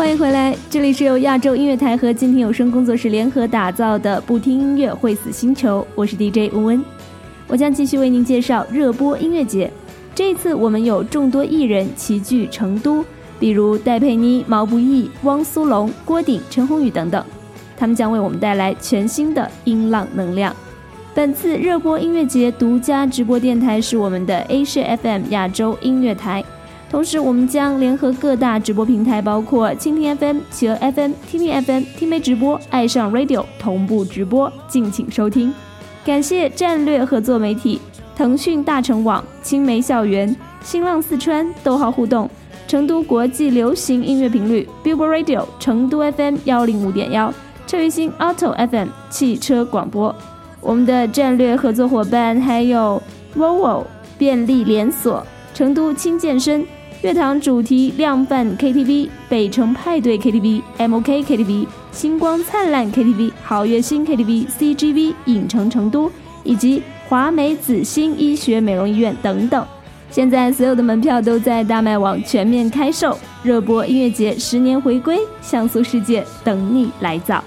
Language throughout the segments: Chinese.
欢迎回来，这里是由亚洲音乐台和静听有声工作室联合打造的不听音乐会死星球，我是 DJ 温温，我将继续为您介绍热播音乐节。这一次我们有众多艺人齐聚成都，比如戴佩妮、毛不易、汪苏泷、郭顶、陈鸿宇等等，他们将为我们带来全新的音浪能量。本次热播音乐节独家直播电台是我们的 A 市 FM 亚洲音乐台。同时，我们将联合各大直播平台，包括蜻蜓 FM、企鹅 FM、听听 FM、听媒直播、爱上 Radio 同步直播，敬请收听。感谢战略合作媒体腾讯大成网、青梅校园、新浪四川、逗号互动、成都国际流行音乐频率、Billboard Radio 成都 FM 幺零五点幺、车于新 Auto FM 汽车广播。我们的战略合作伙伴还有 Volvo 便利连锁、成都轻健身。乐堂主题量贩 KTV、北城派对 KTV、MOK KTV、星光灿烂 KTV、好乐星 KTV、CGV 影城成都以及华美紫星医学美容医院等等，现在所有的门票都在大麦网全面开售。热播音乐节十年回归，像素世界等你来造。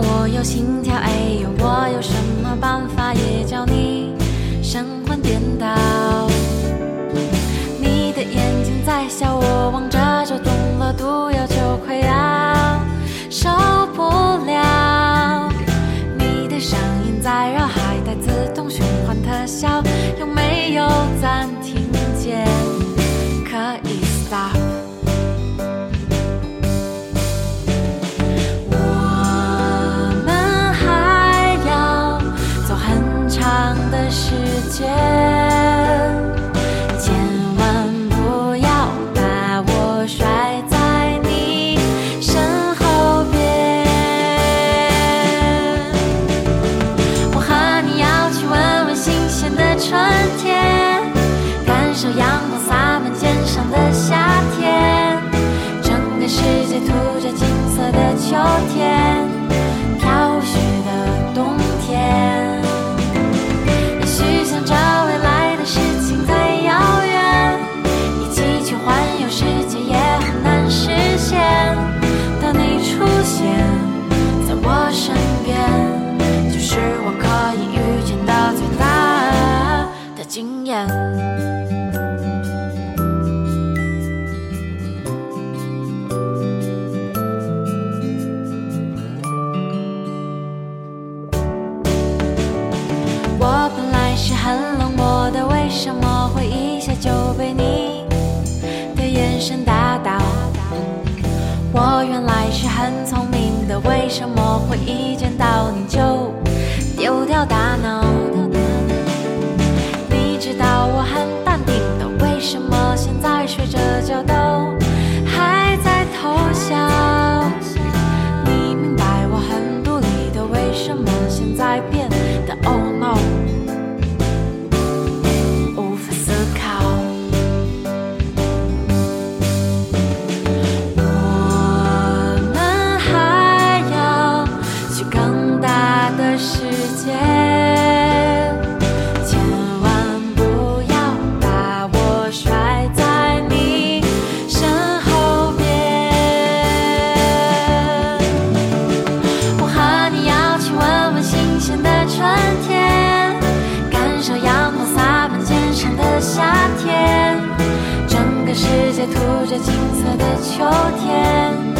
我有心跳，哎呦，我有什么办法也叫你神魂颠倒。你的眼睛在笑，我望着就中了毒药，就快要受不了。你的声音在绕，还带自动循环特效，有没有？间千万不要把我甩在你身后边我和你要去闻闻新鲜的春天感受阳光洒满肩上的夏天整个世界涂着金色的秋天。我本来是很冷漠的，为什么会一下就被你的眼神打倒？我原来是很聪明的，为什么会一见到你就着金色的秋天，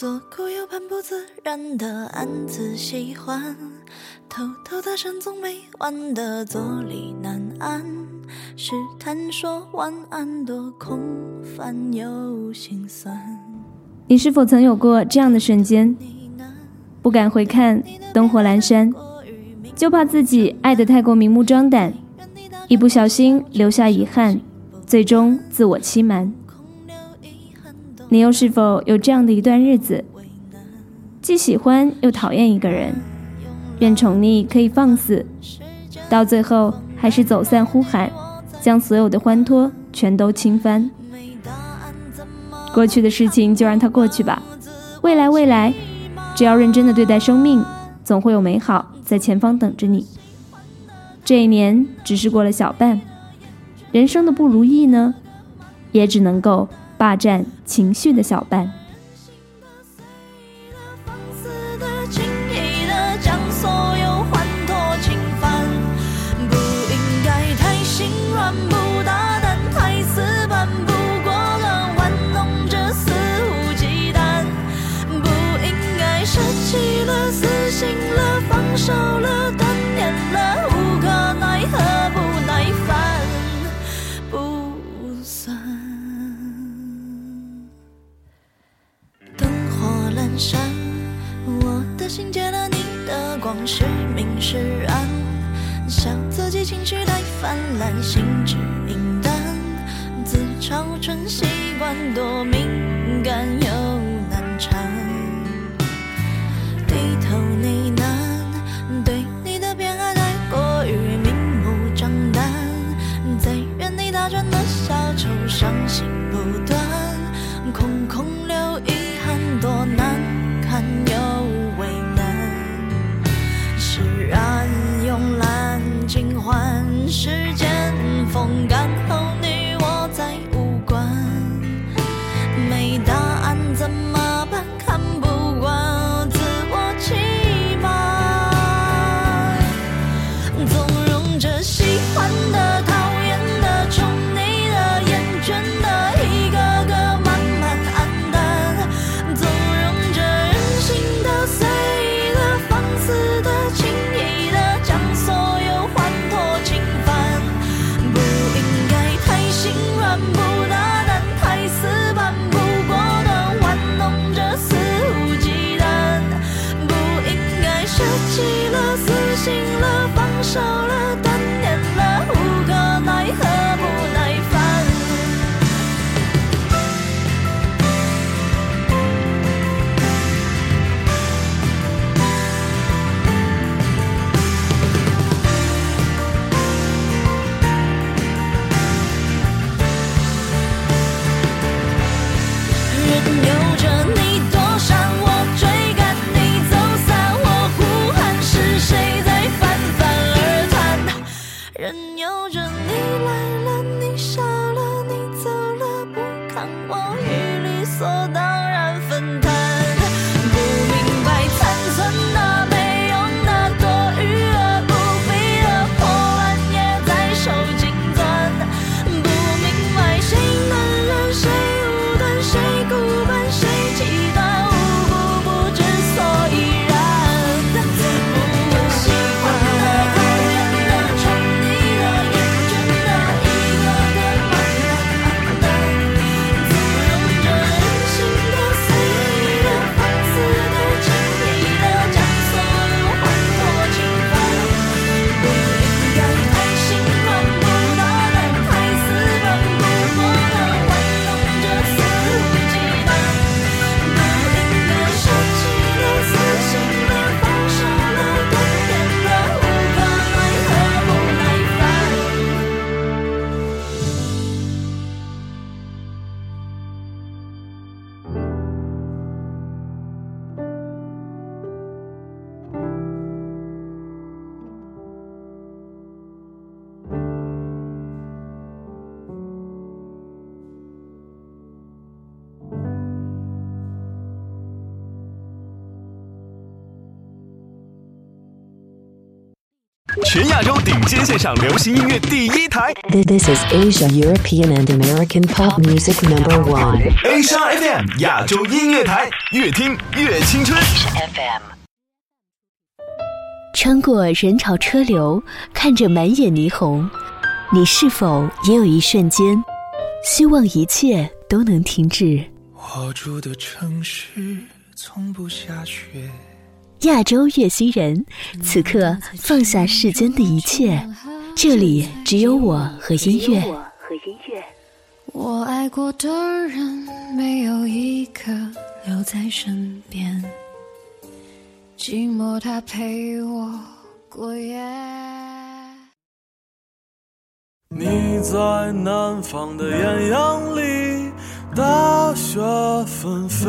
左顾右盼不自然的暗自喜欢，偷偷的深总没完的坐立难安，试探说晚安多空泛又心酸。你是否曾有过这样的瞬间？不敢回看灯火阑珊，就怕自己爱得太过明目张胆，一不小心留下遗憾，最终自我欺瞒。你又是否有这样的一段日子，既喜欢又讨厌一个人，愿宠溺可以放肆，到最后还是走散呼喊，将所有的欢脱全都倾翻。过去的事情就让它过去吧，未来未来，只要认真的对待生命，总会有美好在前方等着你。这一年只是过了小半，人生的不如意呢，也只能够霸占情绪的小半。伤心。全亚洲顶尖线上流行音乐第一台 This is Asia, European, and American pop music number one. Asia FM 亚洲音乐台，越听越青春。FM 穿过人潮车流，看着满眼霓虹，你是否也有一瞬间，希望一切都能停止？我住的城市从不下雪，亚洲乐星人，此刻放下世间的一切，这里只有我和音乐。我爱过的人，没有一个留在身边，寂寞它陪我过夜。你在南方的艳阳里，大雪纷飞；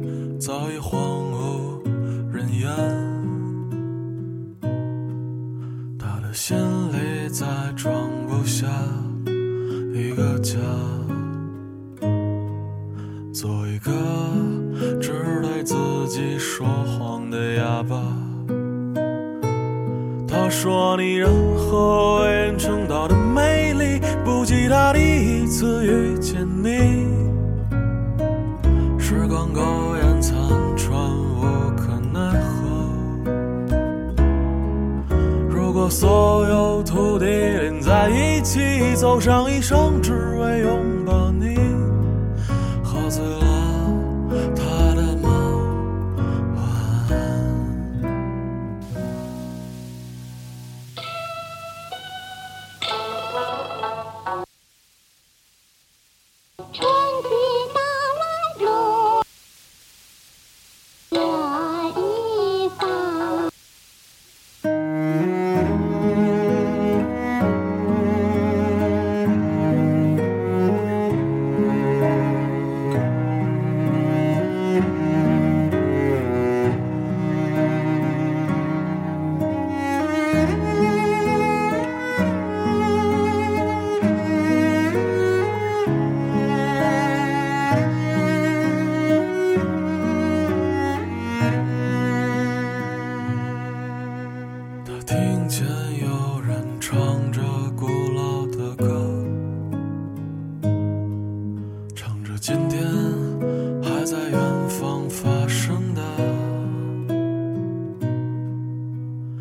早已荒无人烟。他的心里再装不下一个家，做一个只对自己说谎的哑巴。他说你任何为人称道的一起走上一生，只为拥抱你。喝醉了他的梦。晚安。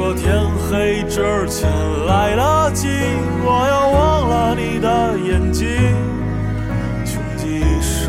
如果天黑之前来得及，我要忘了你的眼睛，穷极一生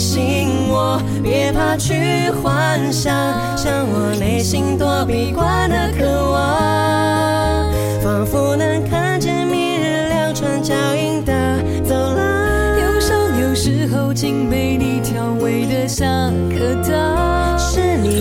信我，别怕去幻想，像我内心躲避惯的渴望，仿佛能看见明日两串脚印的走廊。忧伤有时候竟被你调味的像颗糖，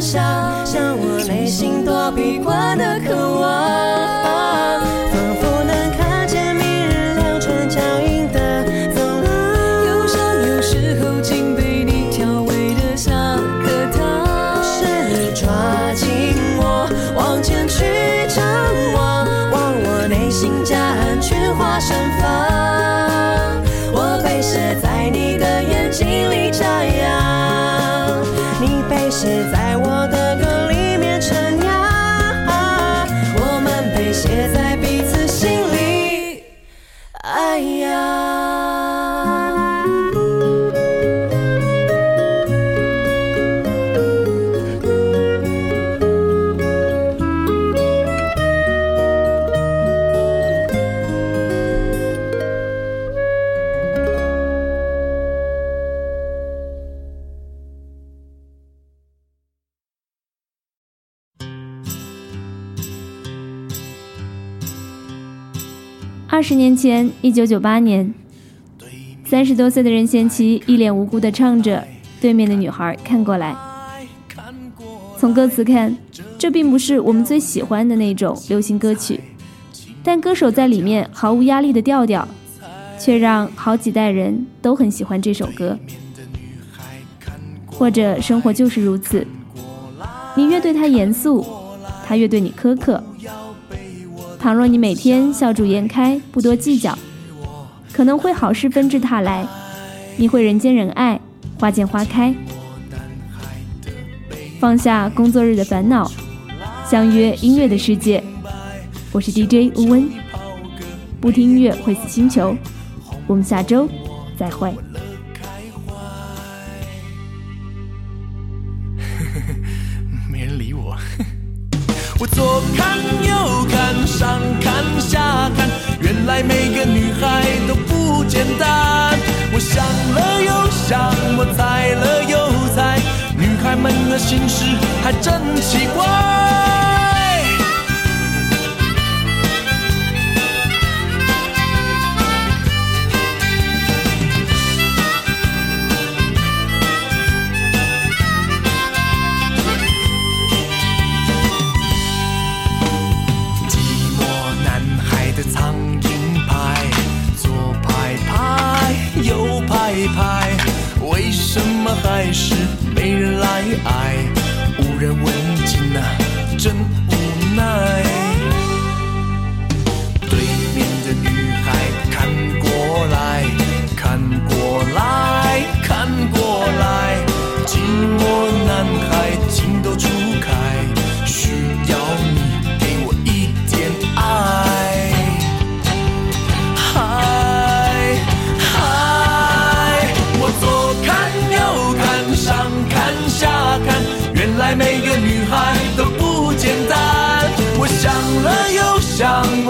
想，像我内心躲避惯的渴望，哎呀。十年前，一九九八年，三十多岁的任贤齐一脸无辜地唱着，对面的女孩看过来。从歌词看，这并不是我们最喜欢的那种流行歌曲，但歌手在里面毫无压力的调调，却让好几代人都很喜欢这首歌。或者生活就是如此，你越对他严肃，他越对你苛刻。倘若你每天笑逐颜开，不多计较，可能会好事纷至沓来，你会人见人爱，花见花开。放下工作日的烦恼，相约音乐的世界。我是 DJ 乌温，不听音乐会死星球。我们下周再会。没人理我。我走开，上看下看，原来每个女孩都不简单。我想了又想，我猜了又猜，女孩们的心事还真奇怪。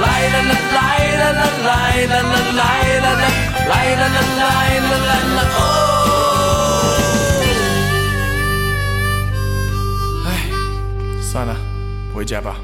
来来来来来来来来来来来来来哦。哎算了，回家吧。